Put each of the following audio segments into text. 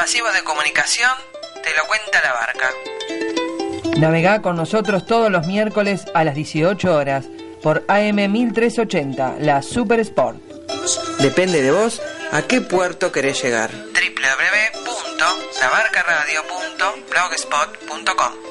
Masivos de comunicación, te lo cuenta la barca. Navegá con nosotros todos los miércoles a las 18 horas por AM 1380, la Super Sport. Depende de vos a qué puerto querés llegar. www.labarcaradio.blogspot.com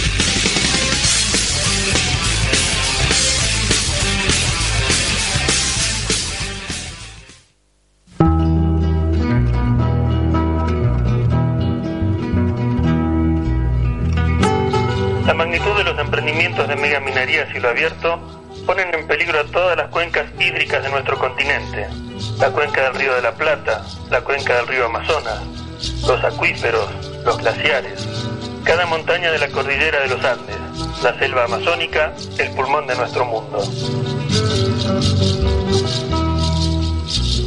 La magnitud de los emprendimientos de megaminería a cielo abierto ponen en peligro a todas las cuencas hídricas de nuestro continente. La cuenca del río de la Plata, la cuenca del río Amazonas, los acuíferos, los glaciares, cada montaña de la cordillera de los Andes, la selva amazónica, el pulmón de nuestro mundo.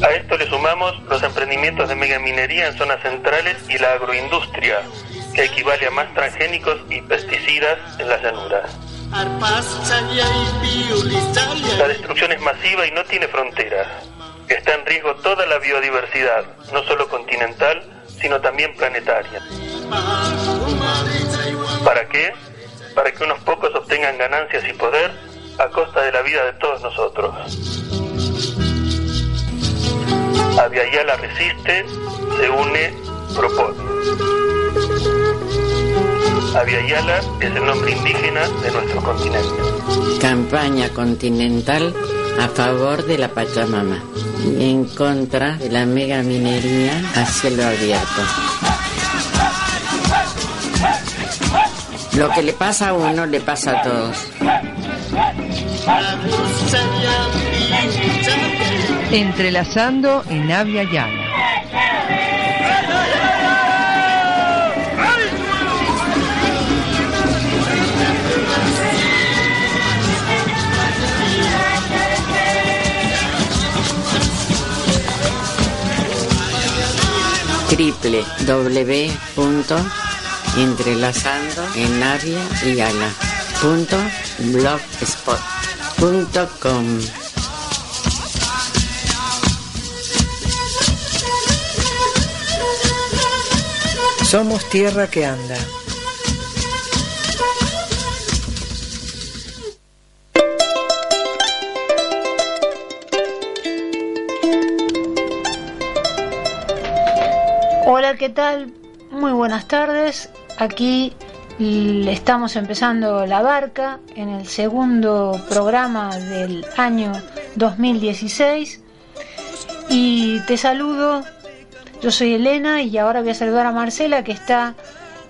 A esto le sumamos los emprendimientos de megaminería en zonas centrales y la agroindustria, que equivale a más transgénicos y pesticidas en las llanuras. La destrucción es masiva y no tiene fronteras. Está en riesgo toda la biodiversidad, no solo continental, sino también planetaria. ¿Para qué? Para que unos pocos obtengan ganancias y poder a costa de la vida de todos nosotros. Aviala resiste, se une, propone. Aviala es el nombre indígena de nuestro continente. Campaña continental a favor de la Pachamama y en contra de la mega minería a cielo abierto. Lo que le pasa a uno le pasa a todos. Entrelazando en Avia Yala. www.entrelazando en y. Somos tierra que anda. Hola, ¿qué tal? Muy buenas tardes. Aquí estamos empezando La Barca en el segundo programa del año 2016. Y te saludo. Yo soy Elena y ahora voy a saludar a Marcela que está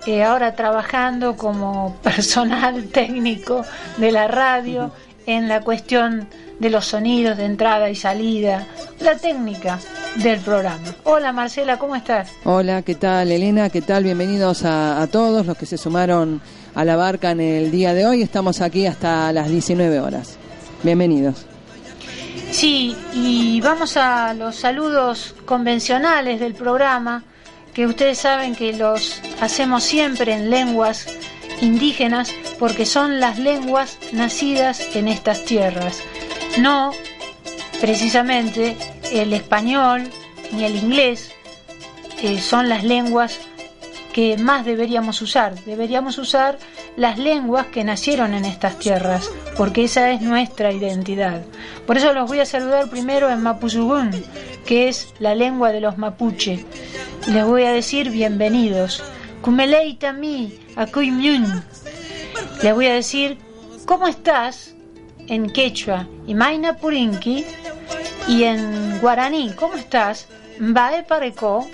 eh, ahora trabajando como personal técnico de la radio en la cuestión de los sonidos de entrada y salida, la técnica del programa. Hola Marcela, ¿cómo estás? Hola, ¿qué tal Elena? ¿Qué tal? Bienvenidos a, a todos los que se sumaron a la barca en el día de hoy. Estamos aquí hasta las 19 horas. Bienvenidos. Sí, y vamos a los saludos convencionales del programa, que ustedes saben que los hacemos siempre en lenguas indígenas, porque son las lenguas nacidas en estas tierras. No precisamente el español ni el inglés, eh, son las lenguas que más deberíamos usar. Deberíamos usar las lenguas que nacieron en estas tierras, porque esa es nuestra identidad. Por eso los voy a saludar primero en Mapuzugún, que es la lengua de los mapuche. Les voy a decir bienvenidos. Kumeleitami, Akuymyun. Les voy a decir, ¿cómo estás? En quechua, Imaina Purinki. Y en guaraní, ¿cómo estás? Mbae Pareco.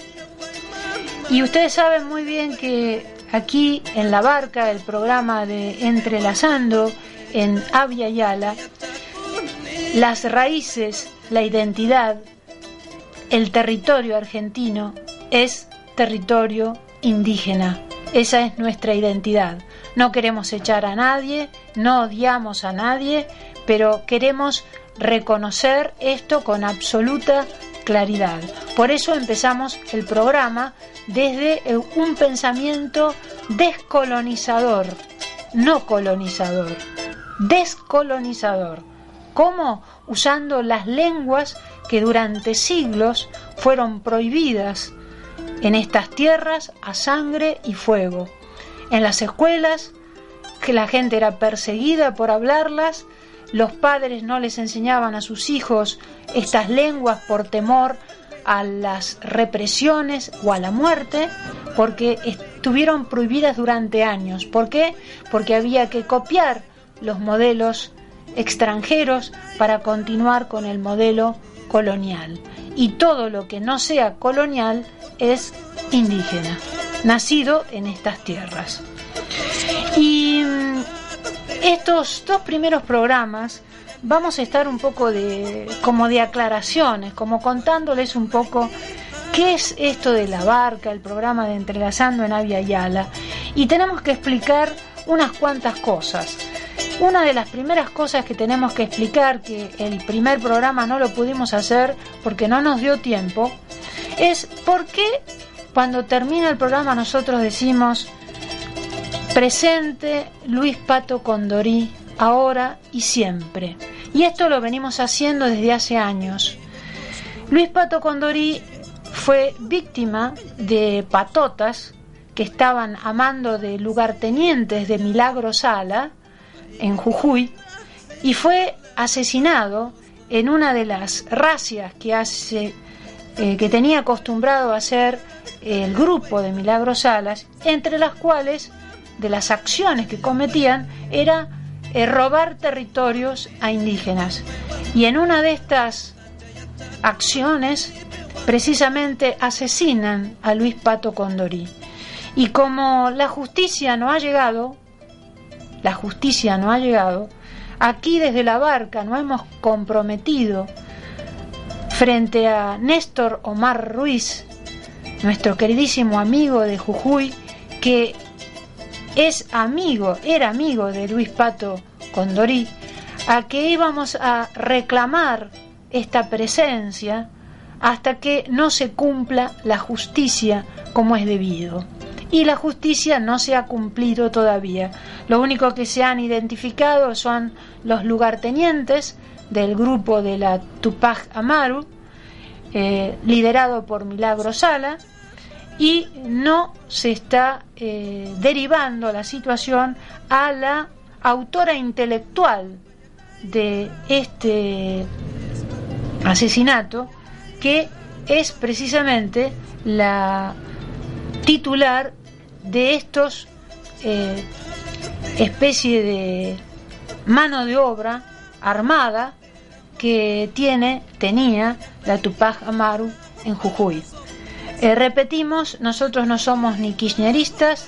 Y ustedes saben muy bien que aquí en La Barca, el programa de Entrelazando en Avia Yala, las raíces, la identidad, el territorio argentino es territorio indígena. Esa es nuestra identidad. No queremos echar a nadie, no odiamos a nadie, pero queremos reconocer esto con absoluta claridad. Por eso empezamos el programa desde un pensamiento descolonizador, no colonizador, descolonizador. ¿Cómo? Usando las lenguas que durante siglos fueron prohibidas en estas tierras a sangre y fuego. En las escuelas, que la gente era perseguida por hablarlas, los padres no les enseñaban a sus hijos estas lenguas por temor a las represiones o a la muerte, porque estuvieron prohibidas durante años. ¿Por qué? Porque había que copiar los modelos extranjeros para continuar con el modelo colonial. Y todo lo que no sea colonial es indígena, nacido en estas tierras. Y mm, estos dos primeros programas vamos a estar un poco de como de aclaraciones, como contándoles un poco qué es esto de la barca, el programa de Entrelazando en Avia Yala y tenemos que explicar unas cuantas cosas. Una de las primeras cosas que tenemos que explicar, que el primer programa no lo pudimos hacer porque no nos dio tiempo, es por qué cuando termina el programa nosotros decimos presente Luis Pato Condorí, ahora y siempre. Y esto lo venimos haciendo desde hace años. Luis Pato Condorí fue víctima de patotas que estaban amando de lugartenientes de Milagro Sala, en Jujuy y fue asesinado en una de las racias que hace eh, que tenía acostumbrado a hacer el grupo de Milagros Salas, entre las cuales de las acciones que cometían era eh, robar territorios a indígenas. Y en una de estas acciones precisamente asesinan a Luis Pato Condorí. Y como la justicia no ha llegado, la justicia no ha llegado, aquí desde la barca no hemos comprometido frente a Néstor Omar Ruiz, nuestro queridísimo amigo de Jujuy, que es amigo, era amigo de Luis Pato Condorí, a que íbamos a reclamar esta presencia hasta que no se cumpla la justicia como es debido y la justicia no se ha cumplido todavía. Lo único que se han identificado son los lugartenientes del grupo de la Tupac Amaru, eh, liderado por Milagro Sala, y no se está eh, derivando la situación a la autora intelectual de este asesinato, que es precisamente la titular de estos eh, especie de mano de obra armada que tiene, tenía la Tupac Amaru en Jujuy. Eh, repetimos, nosotros no somos ni kirchneristas,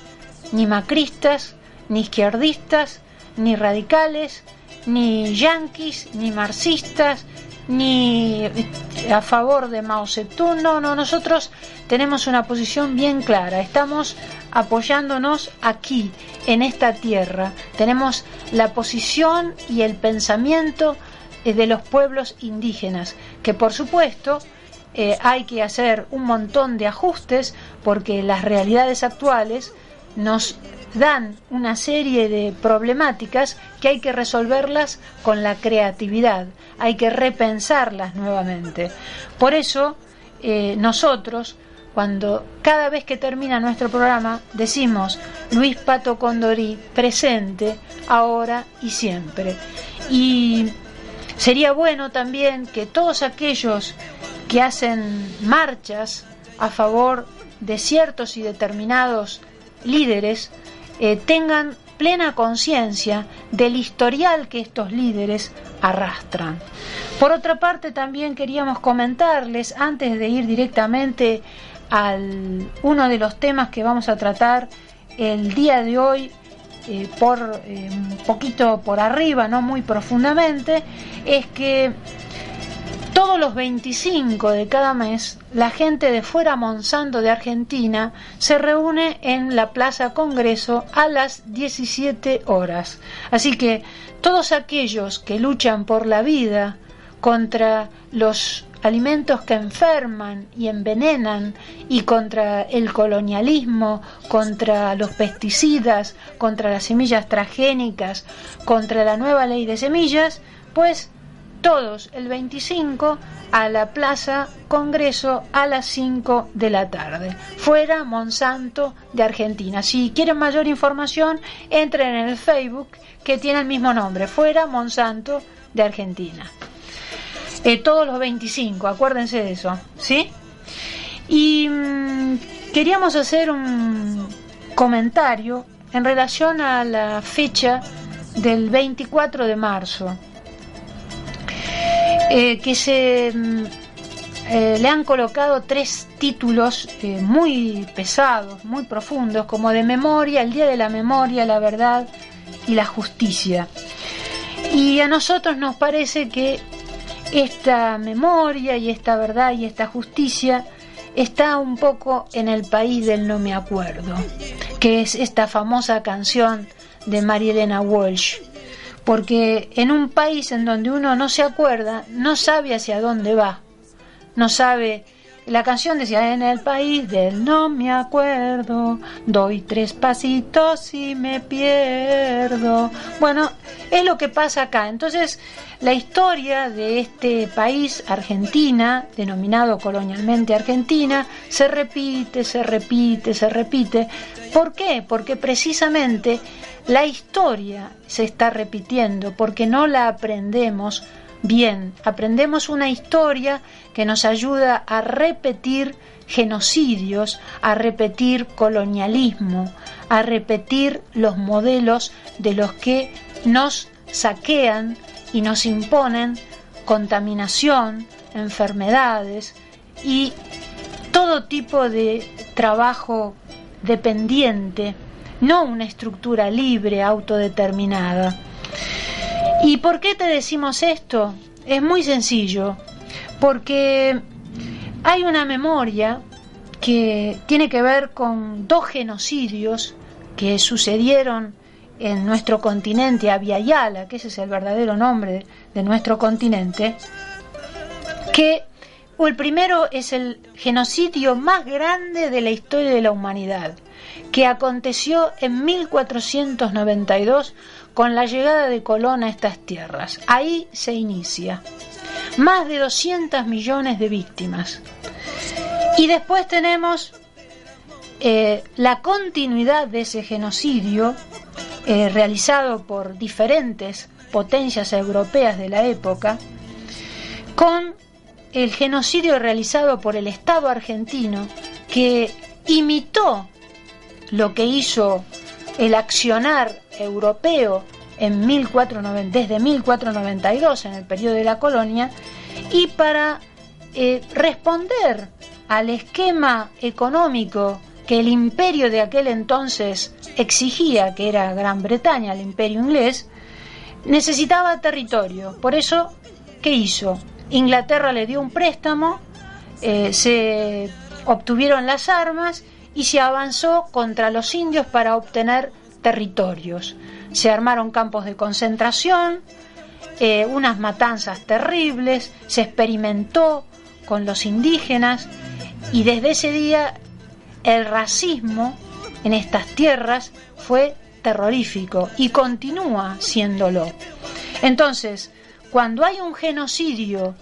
ni macristas, ni izquierdistas, ni radicales, ni yanquis, ni marxistas, ni a favor de Mao Zedong. No, no, nosotros tenemos una posición bien clara. Estamos apoyándonos aquí, en esta tierra. Tenemos la posición y el pensamiento eh, de los pueblos indígenas, que por supuesto eh, hay que hacer un montón de ajustes porque las realidades actuales nos dan una serie de problemáticas que hay que resolverlas con la creatividad, hay que repensarlas nuevamente. Por eso eh, nosotros cuando cada vez que termina nuestro programa decimos Luis Pato Condorí presente, ahora y siempre. Y sería bueno también que todos aquellos que hacen marchas a favor de ciertos y determinados líderes eh, tengan plena conciencia del historial que estos líderes arrastran. Por otra parte, también queríamos comentarles, antes de ir directamente al uno de los temas que vamos a tratar el día de hoy, eh, por eh, un poquito por arriba, no muy profundamente, es que todos los 25 de cada mes, la gente de fuera Monsanto de Argentina se reúne en la Plaza Congreso a las 17 horas. Así que todos aquellos que luchan por la vida contra los alimentos que enferman y envenenan y contra el colonialismo, contra los pesticidas, contra las semillas transgénicas, contra la nueva ley de semillas, pues todos el 25 a la Plaza Congreso a las 5 de la tarde. Fuera Monsanto de Argentina. Si quieren mayor información, entren en el Facebook que tiene el mismo nombre, Fuera Monsanto de Argentina. Eh, todos los 25, acuérdense de eso, ¿sí? Y mm, queríamos hacer un comentario en relación a la fecha del 24 de marzo eh, que se mm, eh, le han colocado tres títulos eh, muy pesados, muy profundos, como de memoria, el Día de la Memoria, la Verdad y la Justicia. Y a nosotros nos parece que esta memoria y esta verdad y esta justicia está un poco en el país del no me acuerdo, que es esta famosa canción de María Elena Walsh porque en un país en donde uno no se acuerda, no sabe hacia dónde va, no sabe... La canción decía, en el país del no me acuerdo, doy tres pasitos y me pierdo. Bueno, es lo que pasa acá. Entonces, la historia de este país, Argentina, denominado colonialmente Argentina, se repite, se repite, se repite. ¿Por qué? Porque precisamente la historia se está repitiendo porque no la aprendemos bien. Aprendemos una historia que nos ayuda a repetir genocidios, a repetir colonialismo, a repetir los modelos de los que nos saquean y nos imponen contaminación, enfermedades y todo tipo de trabajo dependiente no una estructura libre, autodeterminada. ¿Y por qué te decimos esto? Es muy sencillo, porque hay una memoria que tiene que ver con dos genocidios que sucedieron en nuestro continente, Aviala, que ese es el verdadero nombre de nuestro continente, que el primero es el genocidio más grande de la historia de la humanidad que aconteció en 1492 con la llegada de Colón a estas tierras. Ahí se inicia. Más de 200 millones de víctimas. Y después tenemos eh, la continuidad de ese genocidio eh, realizado por diferentes potencias europeas de la época, con el genocidio realizado por el Estado argentino que imitó lo que hizo el accionar europeo en desde 1492, en el periodo de la colonia, y para eh, responder al esquema económico que el imperio de aquel entonces exigía, que era Gran Bretaña, el imperio inglés, necesitaba territorio. Por eso, ¿qué hizo? Inglaterra le dio un préstamo, eh, se obtuvieron las armas y se avanzó contra los indios para obtener territorios. Se armaron campos de concentración, eh, unas matanzas terribles, se experimentó con los indígenas y desde ese día el racismo en estas tierras fue terrorífico y continúa siéndolo. Entonces, cuando hay un genocidio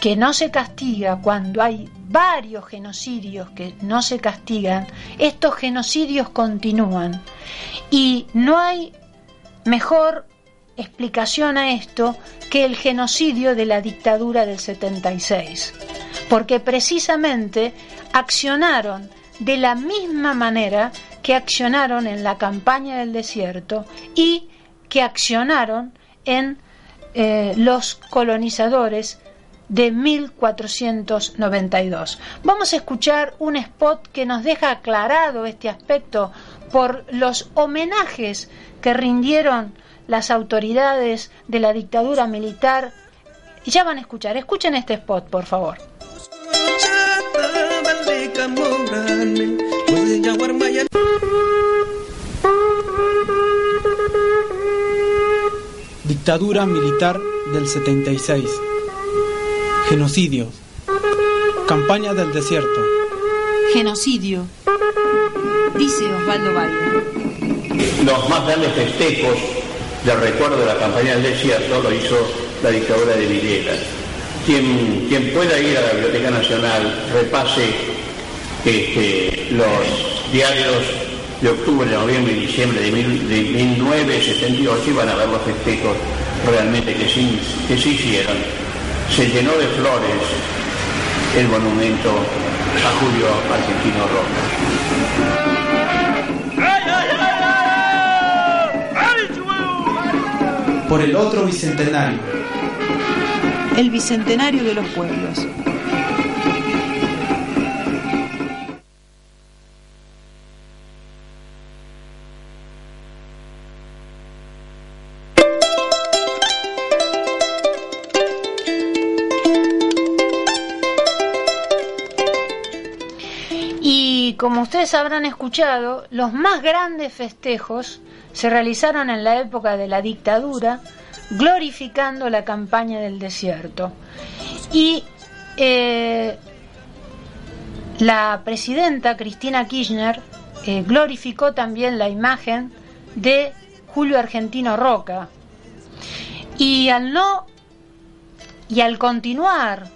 que no se castiga, cuando hay varios genocidios que no se castigan, estos genocidios continúan. Y no hay mejor explicación a esto que el genocidio de la dictadura del 76, porque precisamente accionaron de la misma manera que accionaron en la campaña del desierto y que accionaron en eh, los colonizadores de 1492. Vamos a escuchar un spot que nos deja aclarado este aspecto por los homenajes que rindieron las autoridades de la dictadura militar. Ya van a escuchar, escuchen este spot, por favor. Dictadura militar del 76. Genocidio. Campaña del desierto. Genocidio. Dice Osvaldo Valle. Los más grandes festejos del recuerdo de la campaña del desierto lo hizo la dictadura de Videla. Quien, quien pueda ir a la Biblioteca Nacional, repase este, los diarios de octubre, noviembre y diciembre de, 1978 y van a ver los festejos realmente que sí, que se hicieron. Se llenó de flores el monumento a Julio Argentino Roca. Por el otro bicentenario. El bicentenario de los pueblos. Habrán escuchado, los más grandes festejos se realizaron en la época de la dictadura, glorificando la campaña del desierto. Y eh, la presidenta Cristina Kirchner eh, glorificó también la imagen de Julio Argentino Roca. Y al no y al continuar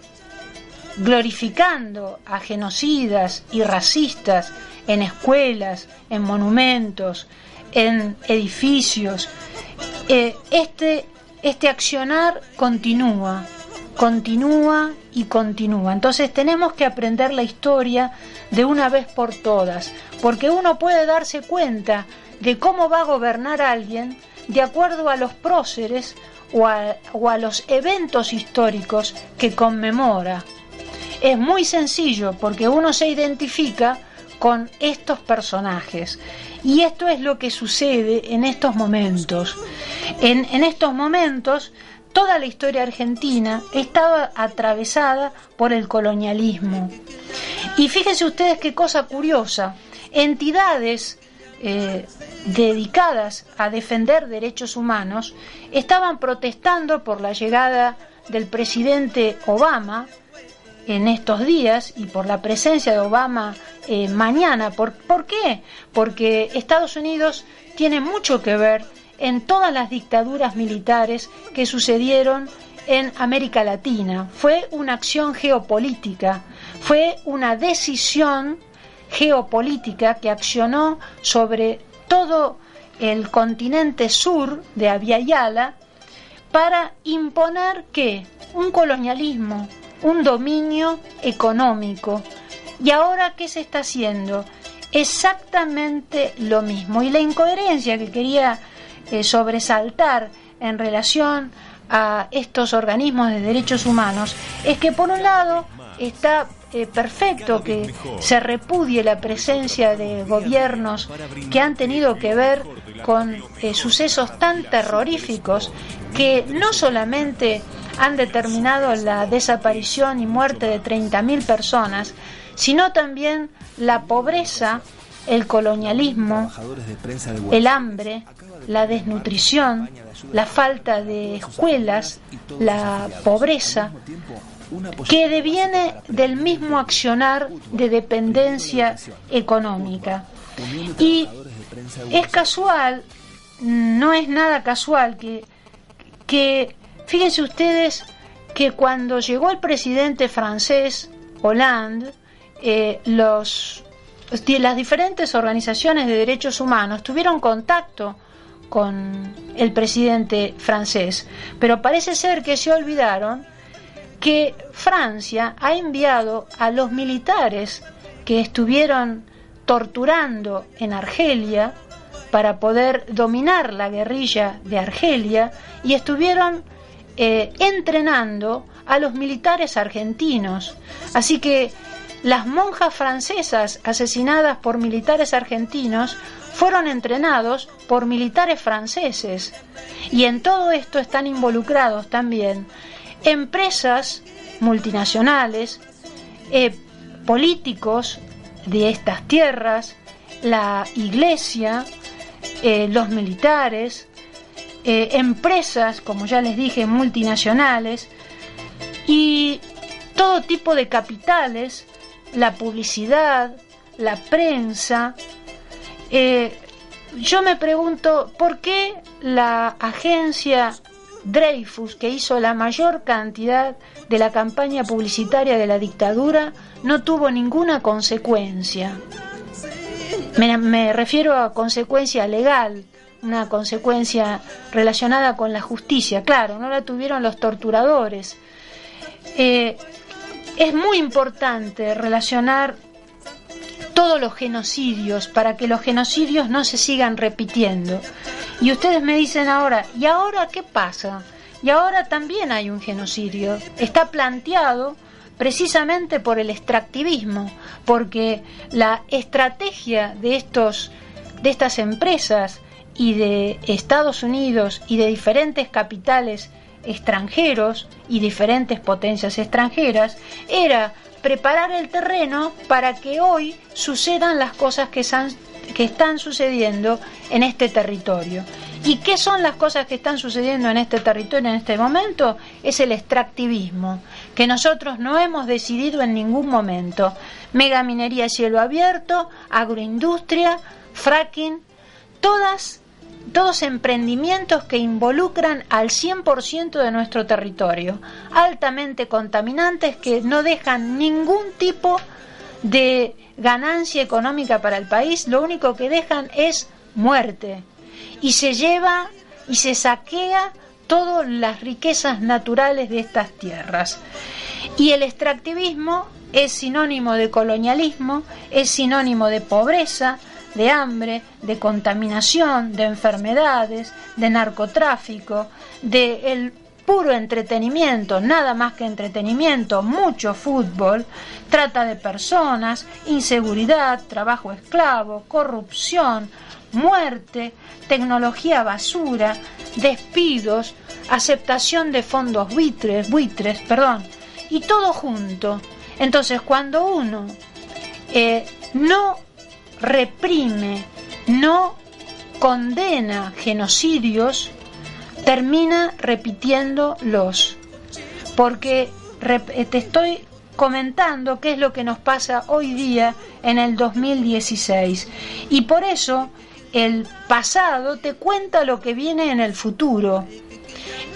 glorificando a genocidas y racistas en escuelas, en monumentos, en edificios. Eh, este, este accionar continúa, continúa y continúa. Entonces tenemos que aprender la historia de una vez por todas, porque uno puede darse cuenta de cómo va a gobernar alguien de acuerdo a los próceres o a los eventos históricos que conmemora es muy sencillo porque uno se identifica con estos personajes. Y esto es lo que sucede en estos momentos. En, estos momentos, toda la historia argentina estaba atravesada por el colonialismo. Y fíjense ustedes qué cosa curiosa. Entidades eh, dedicadas a defender derechos humanos estaban protestando por la llegada del presidente Obama en estos días y por la presencia de Obama eh, mañana. ¿Por, ¿Por qué? Porque Estados Unidos tiene mucho que ver en todas las dictaduras militares que sucedieron en América Latina. Fue una acción geopolítica, fue una decisión geopolítica que accionó sobre todo el continente sur de Aviala para imponer que un colonialismo un dominio económico. ¿Y ahora qué se está haciendo? Exactamente lo mismo. Y la incoherencia que quería eh, sobresaltar en relación a estos organismos de derechos humanos es que por un lado está eh, perfecto que se repudie la presencia de gobiernos que han tenido que ver con eh, sucesos tan terroríficos que no solamente han determinado la desaparición y muerte de 30.000 personas, sino también la pobreza, el colonialismo, el hambre, la desnutrición, la falta de escuelas, la pobreza, que deviene del mismo accionar de dependencia económica. Y es casual, no es nada casual que, que Fíjense ustedes que cuando llegó el presidente francés Hollande, eh, las diferentes organizaciones de derechos humanos tuvieron contacto con el presidente francés, pero parece ser que se olvidaron que Francia ha enviado a los militares que estuvieron torturando en Argelia para poder dominar la guerrilla de Argelia y estuvieron eh, entrenando a los militares argentinos. Así que las monjas francesas asesinadas por militares argentinos fueron entrenados por militares franceses. Y en todo esto están involucrados también empresas multinacionales, eh, políticos de estas tierras, la iglesia, eh, los militares, eh, empresas, como ya les dije, multinacionales y todo tipo de capitales, la publicidad, la prensa. Eh, yo me pregunto, ¿por qué la agencia Dreyfus, que hizo la mayor cantidad de la campaña publicitaria de la dictadura, no tuvo ninguna consecuencia? Me, refiero a consecuencia legal, una consecuencia relacionada con la justicia. Claro, no la tuvieron los torturadores. Eh, es muy importante relacionar todos los genocidios para que los genocidios no se sigan repitiendo. Y ustedes me dicen ahora, ¿y ahora qué pasa? Y ahora también hay un genocidio. Está planteado precisamente por el extractivismo, porque la estrategia de estos de estas empresas y de Estados Unidos y de diferentes capitales extranjeros y diferentes potencias extranjeras era preparar el terreno para que hoy sucedan las cosas que, están sucediendo en este territorio. ¿Y qué son las cosas que están sucediendo en este territorio en este momento? Es el extractivismo, que nosotros no hemos decidido en ningún momento. Megaminería a cielo abierto, agroindustria, fracking, todas todos emprendimientos que involucran al 100% de nuestro territorio, altamente contaminantes que no dejan ningún tipo de ganancia económica para el país, lo único que dejan es muerte. Y se lleva y se saquea todas las riquezas naturales de estas tierras. Y el extractivismo es sinónimo de colonialismo, es sinónimo de pobreza, de hambre, de contaminación, de enfermedades, de narcotráfico, de el puro entretenimiento, nada más que entretenimiento, mucho fútbol, trata de personas, inseguridad, trabajo esclavo, corrupción, muerte, tecnología basura, despidos, aceptación de fondos buitres, buitres, perdón, y todo junto. Entonces, cuando uno eh, no reprime, no condena genocidios, termina repitiéndolos. Porque te estoy comentando qué es lo que nos pasa hoy día en el 2016. Y por eso el pasado te cuenta lo que viene en el futuro.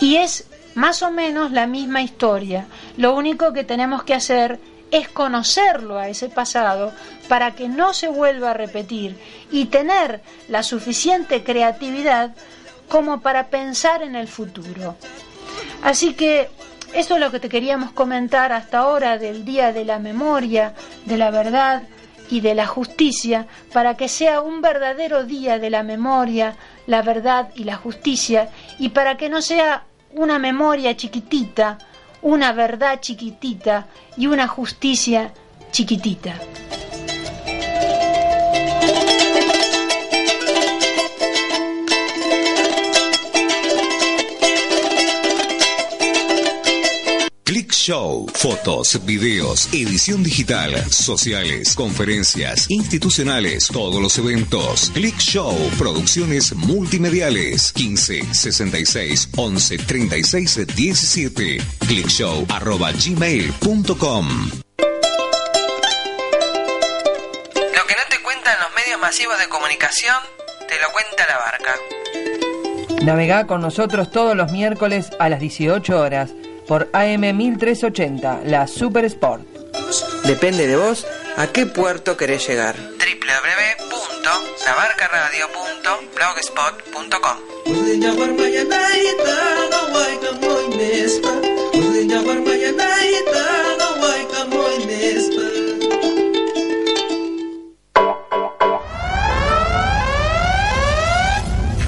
Y es más o menos la misma historia. Lo único que tenemos que hacer es conocerlo a ese pasado para que no se vuelva a repetir y tener la suficiente creatividad como para pensar en el futuro. Así que eso es lo que te queríamos comentar hasta ahora del Día de la Memoria, de la Verdad y de la Justicia, para que sea un verdadero día de la memoria, la verdad y la justicia, y para que no sea una memoria chiquitita, una verdad chiquitita y una justicia chiquitita. Click Show. Fotos, videos, edición digital, sociales, conferencias, institucionales, todos los eventos. Click Show. Producciones multimediales. 15 66 11 36 17. Clickshow arroba gmail.com. Lo que no te cuentan los medios masivos de comunicación, te lo cuenta la barca. Navega con nosotros todos los miércoles a las 18 horas por AM 1380, la Super Sport. Depende de vos a qué puerto querés llegar. www.labarcaradio.blogspot.com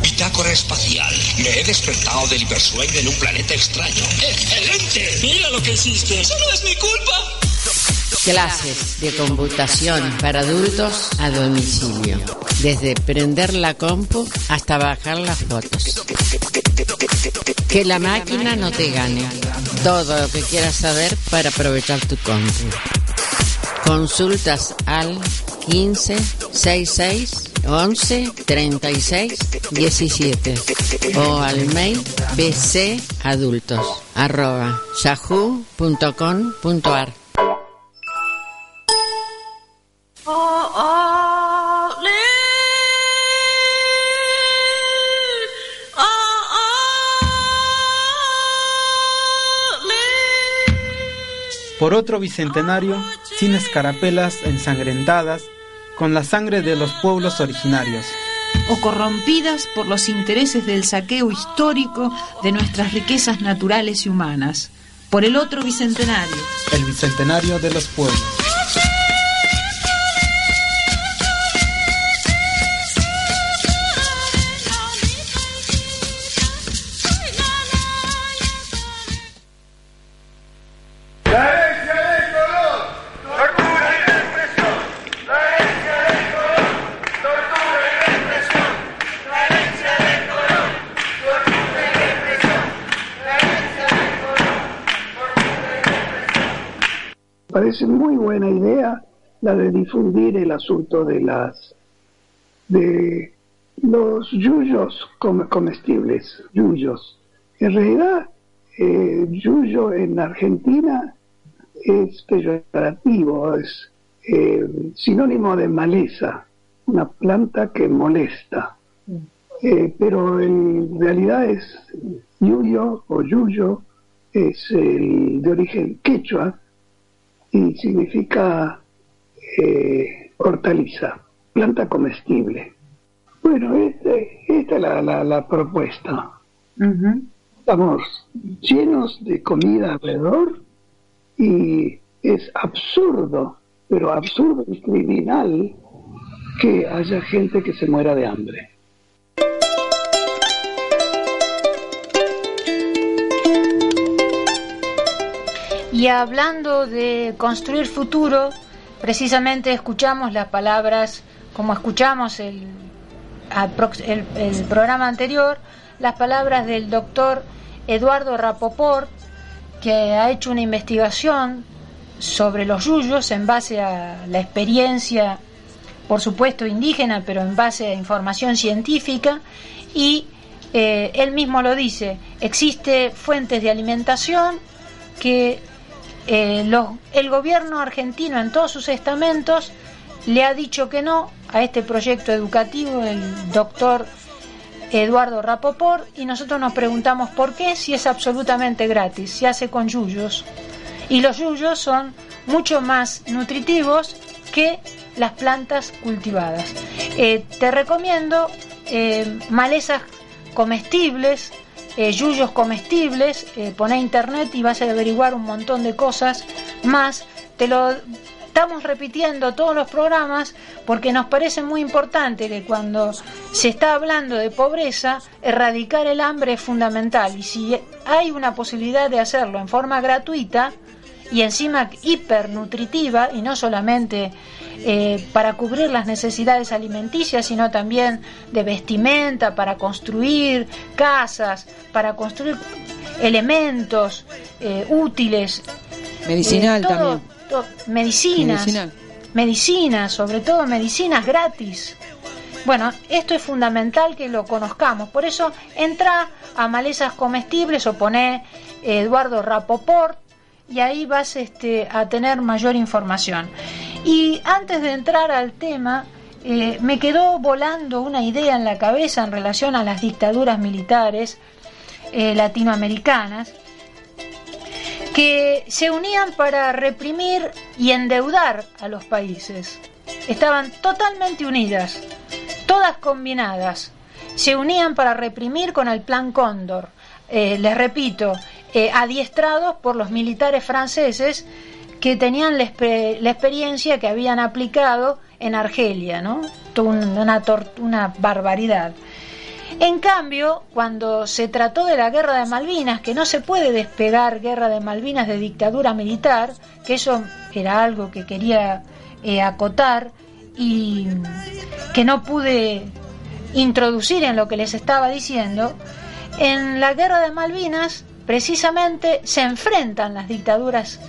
Bitácora espacial. Me he despertado del hipersueño en un planeta extraño. ¡Excelente! Mira lo que hiciste. ¡Eso no es mi culpa! Clases de computación para adultos a domicilio. Desde prender la compu hasta bajar las fotos. Que la máquina no te gane. Todo lo que quieras saber para aprovechar tu compu. Consultas al 15 66 11 36 17 o al mail bcadultos arroba yahoo.com.ar Por otro bicentenario, sin escarapelas ensangrentadas, con la sangre de los pueblos originarios. o corrompidas por los intereses del saqueo histórico de nuestras riquezas naturales y humanas. Por el otro bicentenario. El bicentenario de los pueblos. Muy buena idea la de difundir el asunto de las de los yuyos com- comestibles, yuyos. En realidad, eh, yuyo en Argentina es peyorativo, es eh, sinónimo de maleza, una planta que molesta. Eh, pero en realidad es yuyo o yuyo, es el de origen quechua, y significa eh, hortaliza, planta comestible. Bueno, este- esta es la, la- la propuesta. Estamos llenos de comida alrededor y es absurdo, pero absurdo y criminal que haya gente que se muera de hambre. Y hablando de construir futuro, precisamente escuchamos las palabras, como escuchamos el, el programa anterior, las palabras del doctor Eduardo Rapoport, que ha hecho una investigación sobre los yuyos en base a la experiencia, por supuesto indígena, pero en base a información científica, y eh, él mismo lo dice, existe fuentes de alimentación que eh, el gobierno argentino en todos sus estamentos le ha dicho que no a este proyecto educativo del doctor Eduardo Rapoport y nosotros nos preguntamos por qué si es absolutamente gratis, se hace con yuyos y los yuyos son mucho más nutritivos que las plantas cultivadas. Eh, te recomiendo eh, malezas comestibles, eh, yuyos comestibles, eh, poné internet y vas a averiguar un montón de cosas más. Te lo estamos repitiendo todos los programas porque nos parece muy importante que cuando se está hablando de pobreza, erradicar el hambre es fundamental. Y si hay una posibilidad de hacerlo en forma gratuita, y encima hipernutritiva y no solamente eh, para cubrir las necesidades alimenticias, sino también de vestimenta, para construir casas, para construir elementos eh, útiles. Medicinal eh, todo- también. medicinas. Medicinal. Medicinas, sobre todo medicinas gratis. Bueno, esto es fundamental que lo conozcamos. Por eso entra a Malezas Comestibles o pone Eduardo Rapoport y ahí vas este, a tener mayor información. Y antes de entrar al tema, eh, me quedó volando una idea en la cabeza en relación a las dictaduras militares eh, latinoamericanas. que se unían para reprimir y endeudar a los países. Estaban totalmente unidas, todas combinadas. Se unían para reprimir con el Plan Cóndor. Eh, les repito, eh, adiestrados por los militares franceses que tenían la, experiencia que habían aplicado en Argelia, ¿no? Una, una barbaridad. En cambio, cuando se trató de la guerra de Malvinas, que no se puede despegar guerra de Malvinas de dictadura militar, que eso era algo que quería eh, acotar y que no pude introducir en lo que les estaba diciendo, en la guerra de Malvinas precisamente se enfrentan las dictaduras,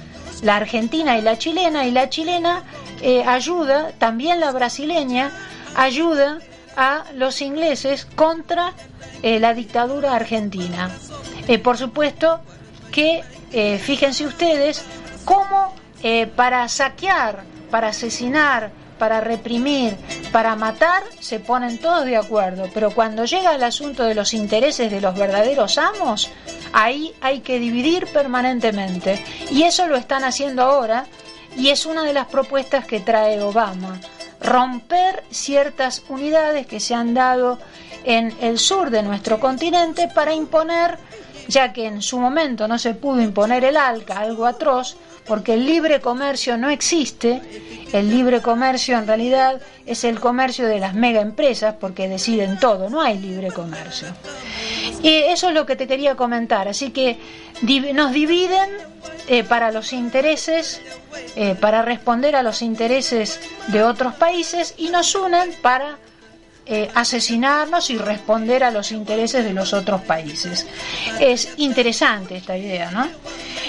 la argentina y la chilena, y la chilena eh, ayuda, también la brasileña, ayuda a los ingleses contra eh, la dictadura argentina. Eh, por supuesto que, fíjense ustedes, cómo para saquear, para asesinar, para reprimir, para matar, se ponen todos de acuerdo, pero cuando llega el asunto de los intereses de los verdaderos amos, ahí hay que dividir permanentemente. Y eso lo están haciendo ahora y es una de las propuestas que trae Obama, romper ciertas unidades que se han dado en el sur de nuestro continente para imponer, ya que en su momento no se pudo imponer el ALCA, algo atroz, porque el libre comercio no existe, el libre comercio en realidad es el comercio de las mega empresas porque deciden todo, no hay libre comercio. Y eso es lo que te quería comentar, así que nos dividen eh, para los intereses, eh, para responder a los intereses de otros países y nos unen para eh, asesinarnos y responder a los intereses de los otros países. Es interesante esta idea, ¿no?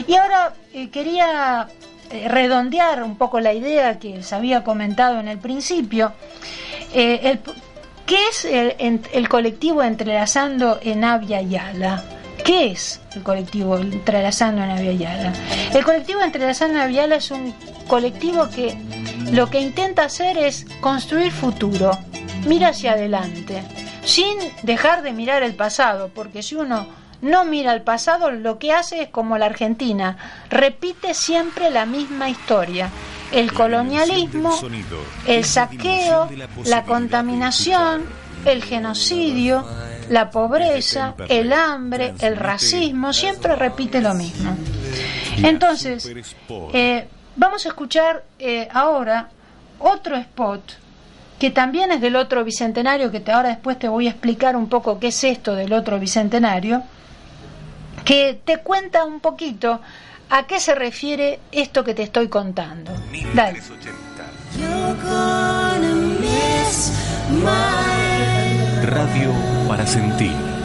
Y ahora eh, quería eh, redondear un poco la idea que se había comentado en el principio. El, ¿Qué es el, colectivo Entrelazando en Avia Yala? ¿Qué es el colectivo Entrelazando en Avia Yala? El colectivo Entrelazando en Avia es un colectivo que lo que intenta hacer es construir futuro, mira hacia adelante, sin dejar de mirar el pasado, porque si uno no mira el pasado, lo que hace es como la Argentina, repite siempre la misma historia. El colonialismo, el saqueo, la contaminación, el genocidio, la pobreza, el hambre, el racismo, siempre repite lo mismo. Entonces, eh, vamos a escuchar eh, ahora otro spot que también es del otro bicentenario, que ahora después te voy a explicar un poco qué es esto del otro bicentenario, que te cuenta un poquito a qué se refiere esto que te estoy contando. Dale. Radio para sentir.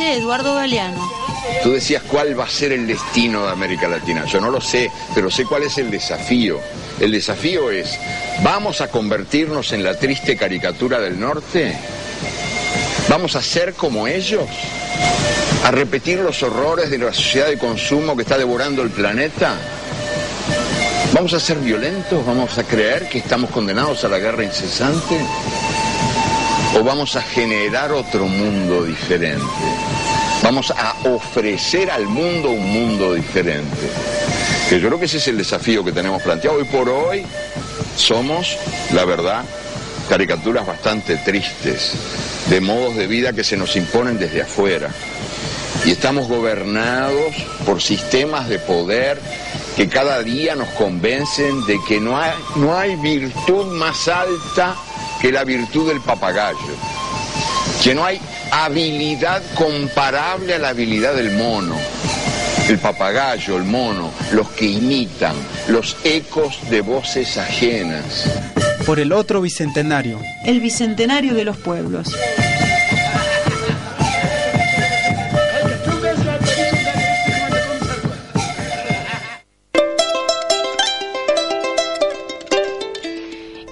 Eduardo Galeano. Tú decías cuál va a ser el destino de América Latina. Yo no lo sé, pero sé cuál es el desafío. El desafío es, ¿vamos a convertirnos en la triste caricatura del norte? ¿Vamos a ser como ellos? ¿A repetir los horrores de la sociedad de consumo que está devorando el planeta? ¿Vamos a ser violentos? ¿Vamos a creer que estamos condenados a la guerra incesante? ¿O vamos a generar otro mundo diferente? Vamos a ofrecer al mundo un mundo diferente. Que yo creo que ese es el desafío que tenemos planteado. Hoy por hoy somos, la verdad, caricaturas bastante tristes de modos de vida que se nos imponen desde afuera. Y estamos gobernados por sistemas de poder que cada día nos convencen de que no hay, no hay virtud más alta que la virtud del papagayo, que no hay habilidad comparable a la habilidad del mono. El papagayo, el mono, los que imitan, los ecos de voces ajenas. Por el otro bicentenario. El bicentenario de los pueblos.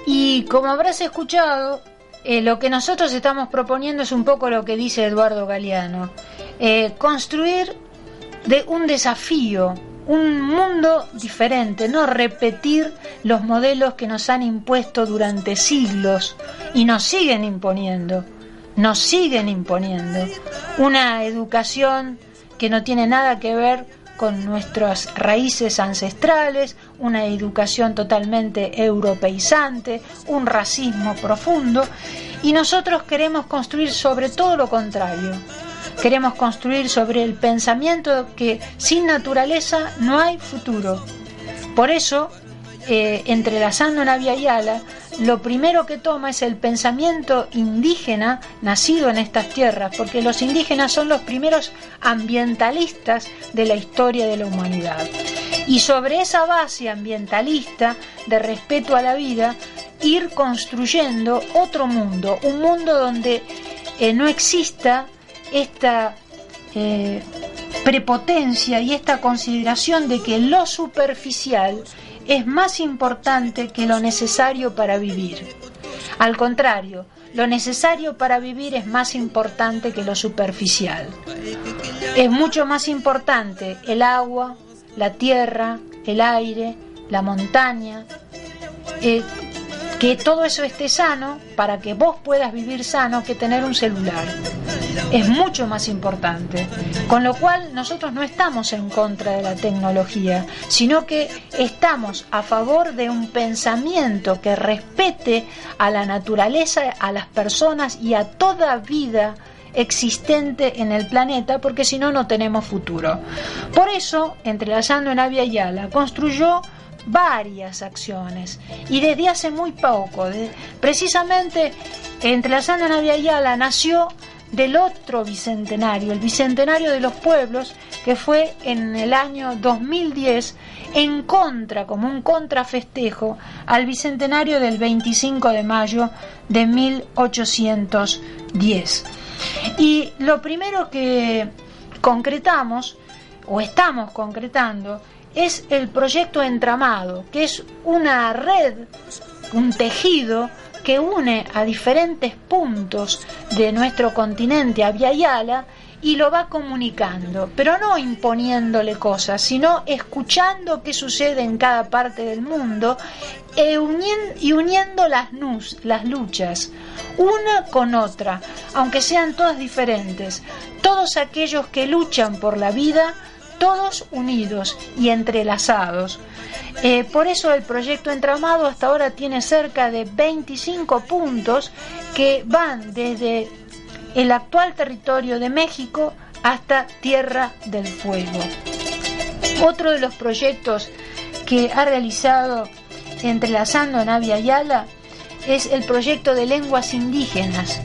Y como habrás escuchado, eh, lo que nosotros estamos proponiendo es un poco lo que dice Eduardo Galeano, eh, construir de un desafío un mundo diferente, no repetir los modelos que nos han impuesto durante siglos y nos siguen imponiendo, nos siguen imponiendo. Una educación que no tiene nada que ver con nuestras raíces ancestrales, una educación totalmente europeizante, un racismo profundo, y nosotros queremos construir sobre todo lo contrario. Queremos construir sobre el pensamiento que sin naturaleza no hay futuro. Por eso, eh, entrelazando Navia y Ala, lo primero que toma es el pensamiento indígena nacido en estas tierras, porque los indígenas son los primeros ambientalistas de la historia de la humanidad. Y sobre esa base ambientalista de respeto a la vida, ir construyendo otro mundo, un mundo donde eh, no exista esta eh, prepotencia y esta consideración de que lo superficial es más importante que lo necesario para vivir. Al contrario, lo necesario para vivir es más importante que lo superficial. Es mucho más importante el agua, la tierra, el aire, la montaña, eh, que todo eso esté sano para que vos puedas vivir sano que tener un celular. Es mucho más importante. Con lo cual nosotros no estamos en contra de la tecnología, sino que estamos a favor de un pensamiento que respete a la naturaleza, a las personas y a toda vida existente en el planeta, porque si no, no tenemos futuro. Por eso, entrelazando en Avia Yala, construyó varias acciones y desde hace muy poco, precisamente entrelazando en Yala nació del otro bicentenario, el bicentenario de los pueblos, que fue en el año 2010 en contra, como un contrafestejo, al bicentenario del 25 de mayo de 1810. Y lo primero que concretamos, o estamos concretando, es el proyecto Entramado, que es una red, un tejido que une a diferentes puntos de nuestro continente, a Yala, y lo va comunicando, pero no imponiéndole cosas, sino escuchando qué sucede en cada parte del mundo e y uniendo las, las luchas, una con otra, aunque sean todas diferentes. Todos aquellos que luchan por la vida todos unidos y entrelazados. Eh, por eso el proyecto Entramado hasta ahora tiene cerca de 25 puntos que van desde el actual territorio de México hasta Tierra del Fuego. Otro de los proyectos que ha realizado Entrelazando Navia Yala es el proyecto de lenguas indígenas,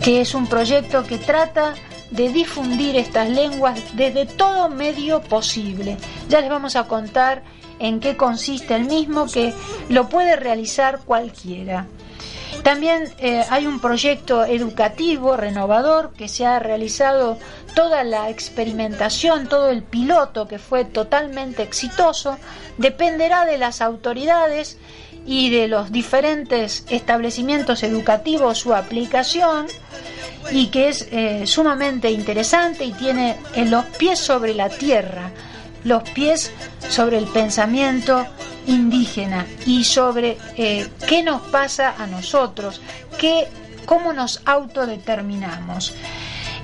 que es un proyecto que trata de difundir estas lenguas desde todo medio posible. Ya les vamos a contar en qué consiste el mismo, que lo puede realizar cualquiera. También eh, hay un proyecto educativo renovador que se ha realizado toda la experimentación, todo el piloto que fue totalmente exitoso, dependerá de las autoridades y de los diferentes establecimientos educativos su aplicación y que es eh, sumamente interesante y tiene en los pies sobre la tierra, los pies sobre el pensamiento indígena y sobre eh, qué nos pasa a nosotros, qué, cómo nos autodeterminamos.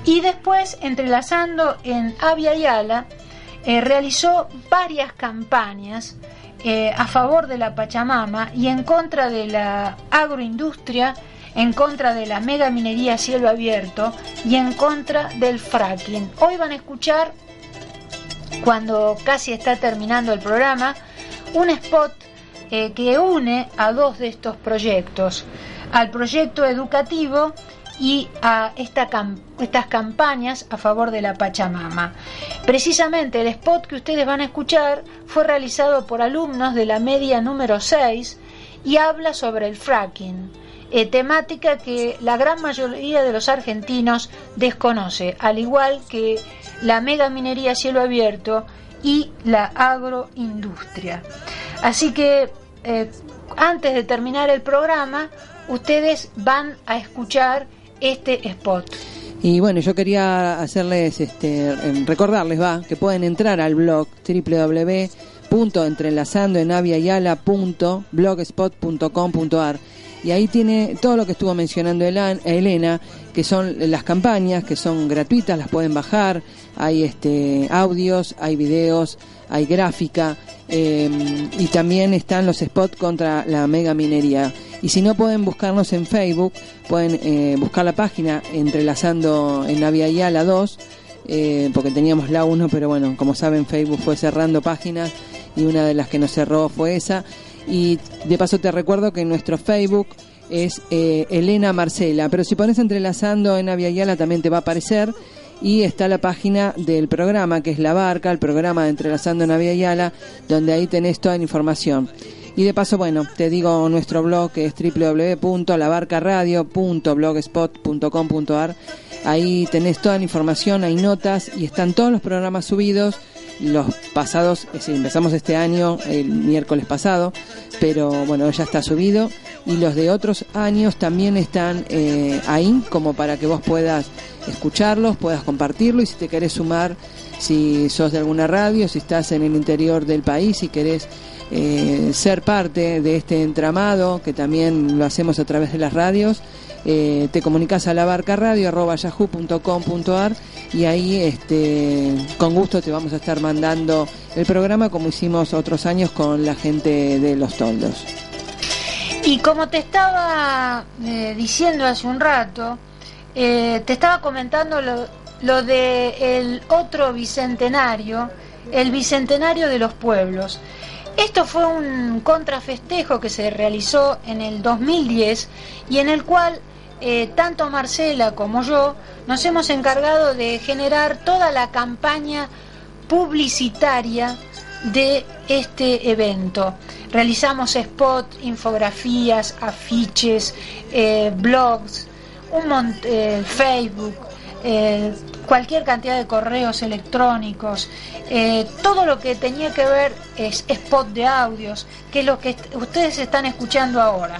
Y después, entrelazando en Avia Yala, eh, realizó varias campañas a favor de la Pachamama y en contra de la agroindustria en contra de la mega minería a cielo abierto y en contra del fracking. Hoy van a escuchar, cuando casi está terminando el programa, un spot eh, que une a dos de estos proyectos, al proyecto educativo y a esta estas campañas a favor de la Pachamama. Precisamente el spot que ustedes van a escuchar fue realizado por alumnos de la media número 6 y habla sobre el fracking. Eh, temática que la gran mayoría de los argentinos desconoce, al igual que la mega minería cielo abierto y la agroindustria. Así que eh, antes de terminar el programa, ustedes van a escuchar este spot. Y bueno, yo quería hacerles, este, em, recordarles, va, que pueden entrar al blog www.entrelazandoenaviayala.blogspot.com.ar y ahí tiene todo lo que estuvo mencionando Elena, que son las campañas, que son gratuitas, las pueden bajar, hay este audios, hay videos, hay gráfica, em, y también están los spots contra la mega minería. Y si no pueden buscarnos en Facebook, pueden eh, buscar la página entrelazando en Navia la 2, eh, porque teníamos la 1, pero bueno, como saben, Facebook fue cerrando páginas y una de las que nos cerró fue esa. Y de paso te recuerdo que en nuestro Facebook es eh, Elena Marcela, pero si pones entrelazando en Navia Yala también te va a aparecer y está la página del programa, que es La Barca, el programa de Entrelazando Navia Yala, donde ahí tenés toda la información. Y de paso, bueno, te digo nuestro blog que es www.labarcaradio.blogspot.com.ar. Ahí tenés toda la información, hay notas y están todos los programas subidos. Los pasados, es decir, empezamos este año el miércoles pasado, pero bueno, ya está subido. Y los de otros años también están eh, ahí como para que vos puedas escucharlos, puedas compartirlo y si te querés sumar, si sos de alguna radio, si estás en el interior del país, y querés eh, ser parte de este entramado, que también lo hacemos a través de las radios, eh, te comunicas a la barca radio arroba yahoo.com.ar y ahí este, con gusto te vamos a estar mandando el programa como hicimos otros años con la gente de los toldos. Y como te estaba eh, diciendo hace un rato, te estaba comentando lo, lo de el otro bicentenario, el bicentenario de los pueblos. Esto fue un contrafestejo que se realizó en el 2010 y en el cual eh, tanto Marcela como yo nos hemos encargado de generar toda la campaña publicitaria de este evento. Realizamos spots, infografías, afiches, eh, blogs, un eh, Facebook, cualquier cantidad de correos electrónicos, todo lo que tenía que ver es spot de audios, que es lo que ustedes están escuchando ahora.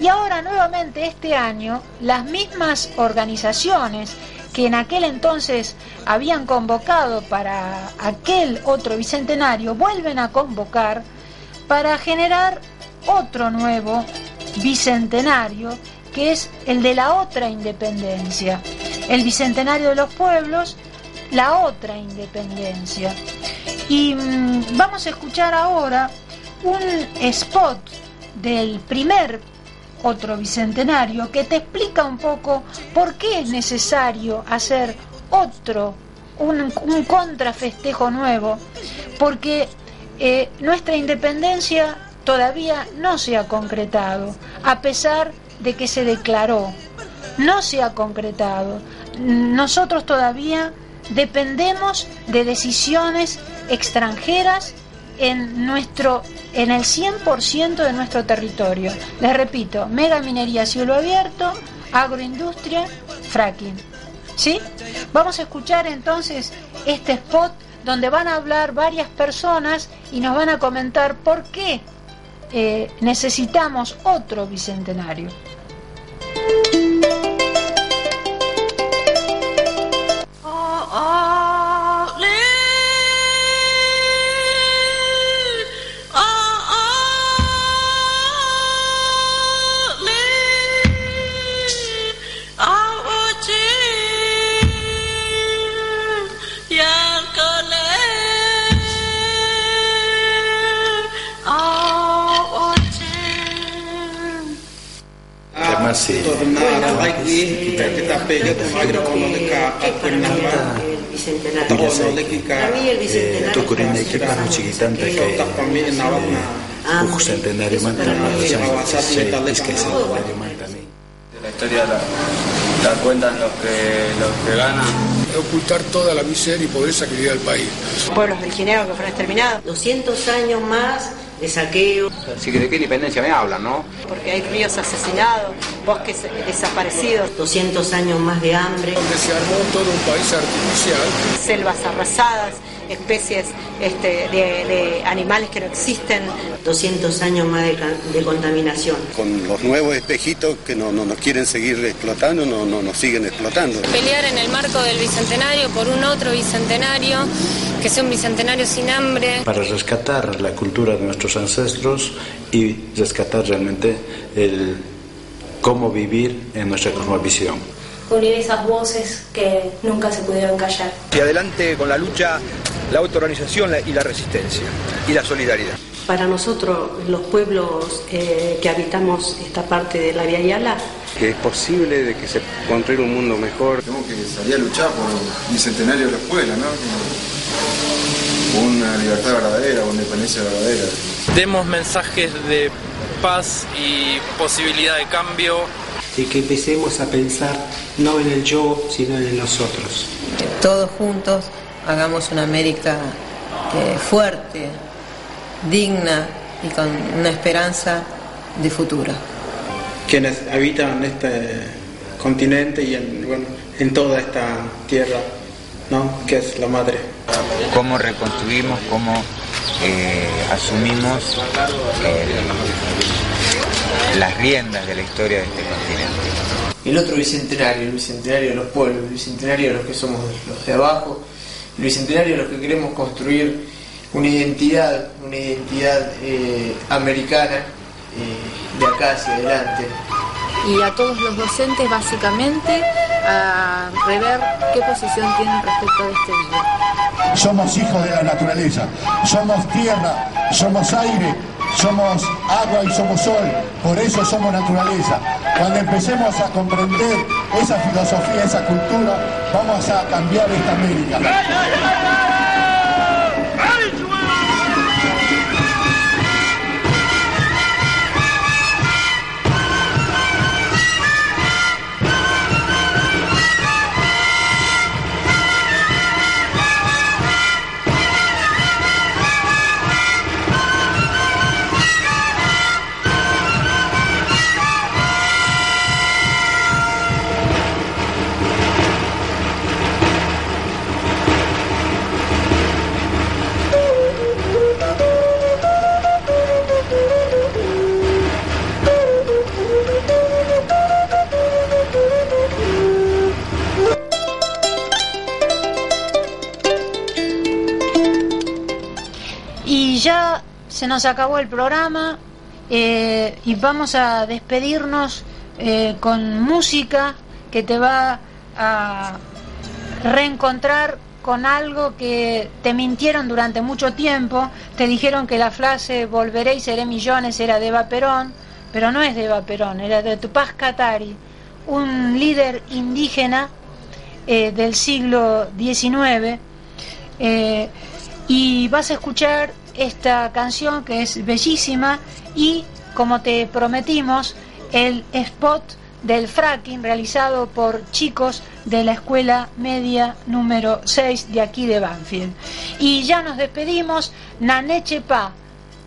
Y ahora nuevamente este año las mismas organizaciones que en aquel entonces habían convocado para aquel otro bicentenario vuelven a convocar para generar otro nuevo bicentenario que es el de la otra independencia, el bicentenario de los pueblos, la otra independencia. Y mm, vamos a escuchar ahora un spot del primer otro bicentenario que te explica un poco por qué es necesario hacer otro, un, contrafestejo nuevo, porque eh, nuestra independencia todavía no se ha concretado, a pesar de que se declaró. No se ha concretado. Nosotros todavía dependemos de decisiones extranjeras en nuestro en el 100% de nuestro territorio. Les repito, mega minería cielo abierto, agroindustria, fracking. ¿Sí? Vamos a escuchar entonces este spot donde van a hablar varias personas y nos van a comentar por qué eh, necesitamos otro bicentenario. masih tornada centenario es que la historia la, la cuentan los que los que ganan ocultar toda la miseria y pobreza que vive el país. Pueblos del Ginebra que fueron exterminados. 200 años más de saqueo. Así que de qué independencia me hablan, ¿no? Porque hay ríos asesinados, bosques desaparecidos, 200 años más de hambre, Donde se armó todo un país artificial. selvas arrasadas, especies este, de, de animales que no existen, 200 años más de contaminación. Con los nuevos espejitos que no, no nos quieren seguir explotando, no, no nos siguen explotando. Pelear en el marco del bicentenario por un otro bicentenario, que sea un bicentenario sin hambre. Para rescatar la cultura de nuestros ancestros y rescatar realmente el cómo vivir en nuestra cosmovisión. unir esas voces que nunca se pudieron callar. Y adelante con la lucha, la autoorganización y la resistencia y la solidaridad. Para nosotros, los pueblos eh, que habitamos esta parte de la Via Yala, que es posible de que se construya un mundo mejor. Tenemos que salir a luchar por el bicentenario de la escuela, ¿no? Por una libertad verdadera, una independencia verdadera. Demos mensajes de paz y posibilidad de cambio. y que empecemos a pensar no en el yo, sino en el nosotros. todos juntos hagamos una América eh, fuerte, digna y con una esperanza de futuro. Quienes habitan este continente y en, bueno, en toda esta tierra, ¿no? que es la madre. cómo reconstruimos, cómo eh, asumimos las riendas de la historia de este continente. El otro bicentenario, el bicentenario de los pueblos, el bicentenario de los que somos los de abajo, el bicentenario de los que queremos construir una identidad, una identidad eh, americana eh, de acá hacia adelante. Y a todos los docentes básicamente a rever qué posición tienen respecto de este día. Somos hijos de la naturaleza, somos tierra, somos aire, somos agua y somos sol, por eso somos naturaleza. Cuando empecemos a comprender esa filosofía, esa cultura, vamos a cambiar esta América. Se nos acabó el programa eh, y vamos a despedirnos eh, con música que te va a reencontrar con algo que te mintieron durante mucho tiempo. Te dijeron que la frase volveré y seré millones era de Eva Perón, pero no es de Eva Perón, era de Tupac Katari, un líder indígena eh, del siglo XIX. y vas a escuchar esta canción que es bellísima y, como te prometimos, el spot del fracking realizado por chicos de la escuela media número 6 de aquí de Banfield. Y ya nos despedimos, Naneche Pa.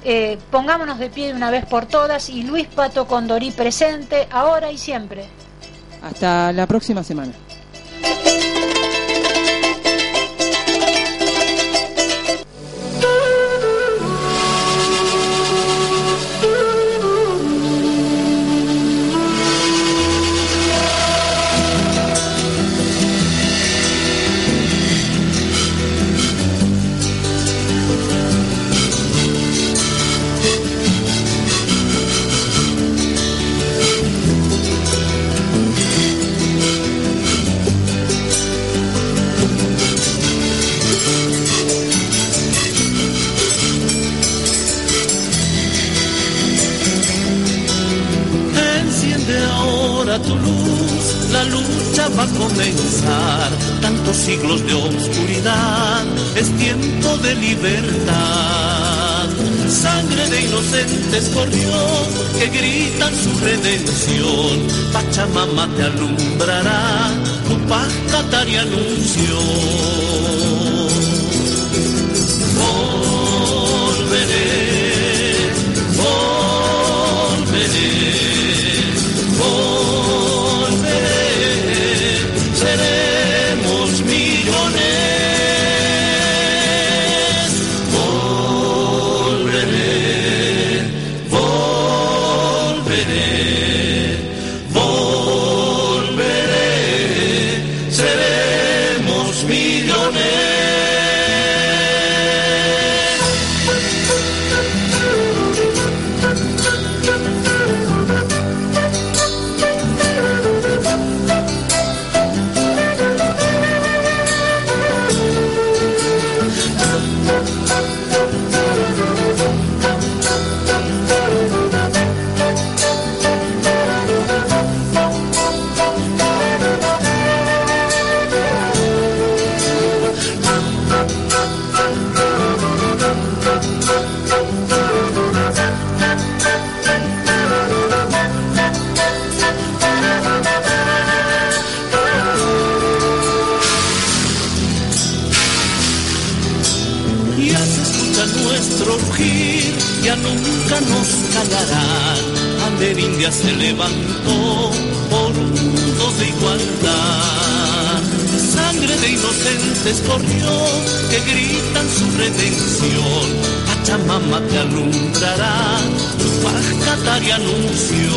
Eh, pongámonos de pie de una vez por todas y Luis Pato Condorí presente, ahora y siempre. Hasta la próxima semana. Va a comenzar. Tantos siglos de oscuridad, es tiempo de libertad. Sangre de inocentes corrió, que gritan su redención. Pachamama te alumbrará, tu paz Catari anunció. Se levantó por un mundo de igualdad. Sangre de inocentes corrió, que gritan su redención. Pachamama te alumbrará, tu Pajcatari anunció.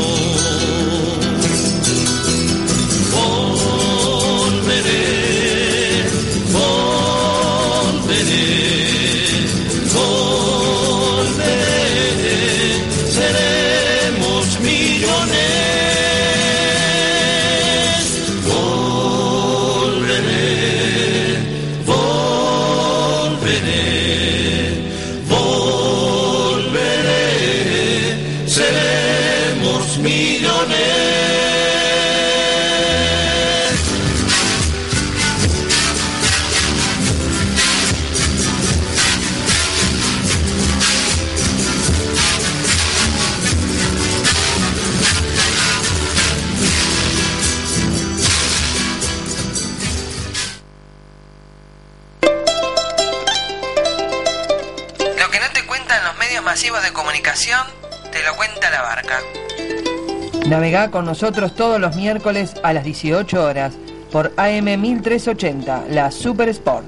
Navegá con nosotros todos los miércoles a las 18 horas por AM 1380, la Super Sport.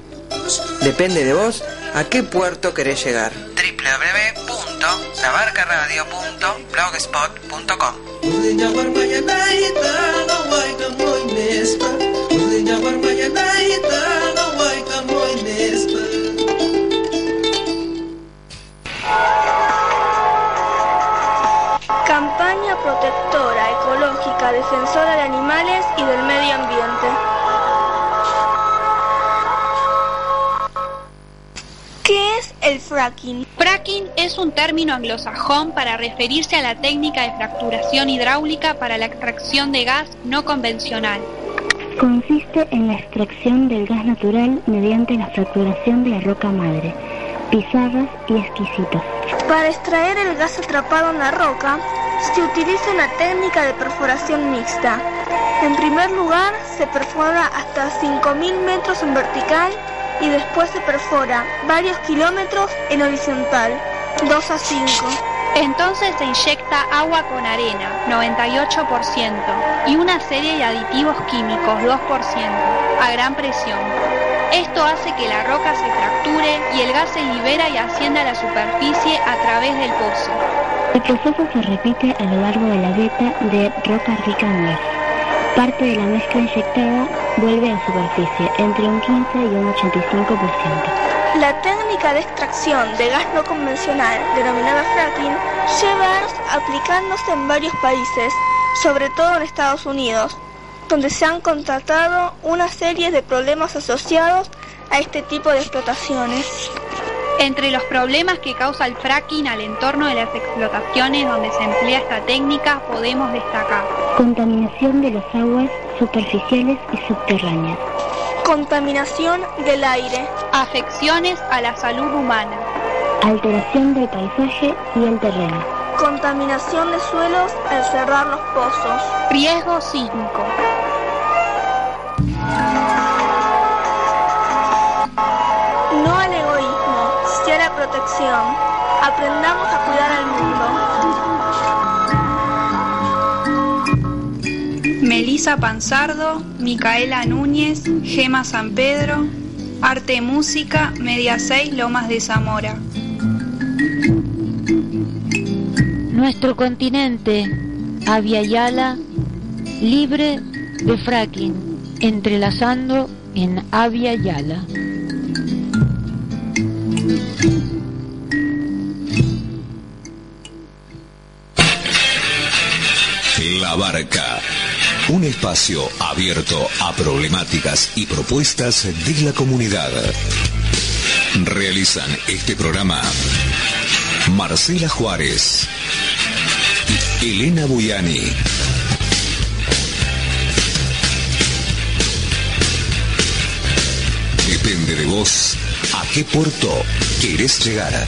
Depende de vos a qué puerto querés llegar. www.labarcaradio.blogspot.com fracking? Fracking es un término anglosajón para referirse a la técnica de fracturación hidráulica para la extracción de gas no convencional. Consiste en la extracción del gas natural mediante la fracturación de la roca madre, pizarras y exquisitos. Para extraer el gas atrapado en la roca, se utiliza una técnica de perforación mixta. En primer lugar, se perfora hasta 5.000 metros en vertical y después se perfora varios kilómetros en horizontal, 2 a 5. Entonces se inyecta agua con arena, 98%, y una serie de aditivos químicos, 2%, a gran presión. Esto hace que la roca se fracture y el gas se libera y ascienda a la superficie a través del pozo. El proceso se repite a lo largo de la veta de roca rica en gas. Parte de la mezcla inyectada vuelve a superficie, entre un 15 y un 85%. La técnica de extracción de gas no convencional, denominada fracking, lleva aplicándose en varios países, sobre todo en Estados Unidos, donde se han contratado una serie de problemas asociados a este tipo de explotaciones. Entre los problemas que causa el fracking al entorno de las explotaciones donde se emplea esta técnica podemos destacar Contaminación de las aguas superficiales y subterráneas. Contaminación del aire. afecciones a la salud humana, Alteración del paisaje y el terreno. Contaminación de suelos al cerrar los pozos. riesgo sísmico. Aprendamos a cuidar al mundo. Melisa Panzardo, Micaela Núñez, Gema San Pedro, Arte y Música, Media 6, Lomas de Zamora. Nuestro continente, Avia Yala, libre de fracking, entrelazando en Avia espacio abierto a problemáticas y propuestas de la comunidad. Realizan este programa Marcela Juárez, Elena Buyani, Depende de vos a qué puerto querés llegar.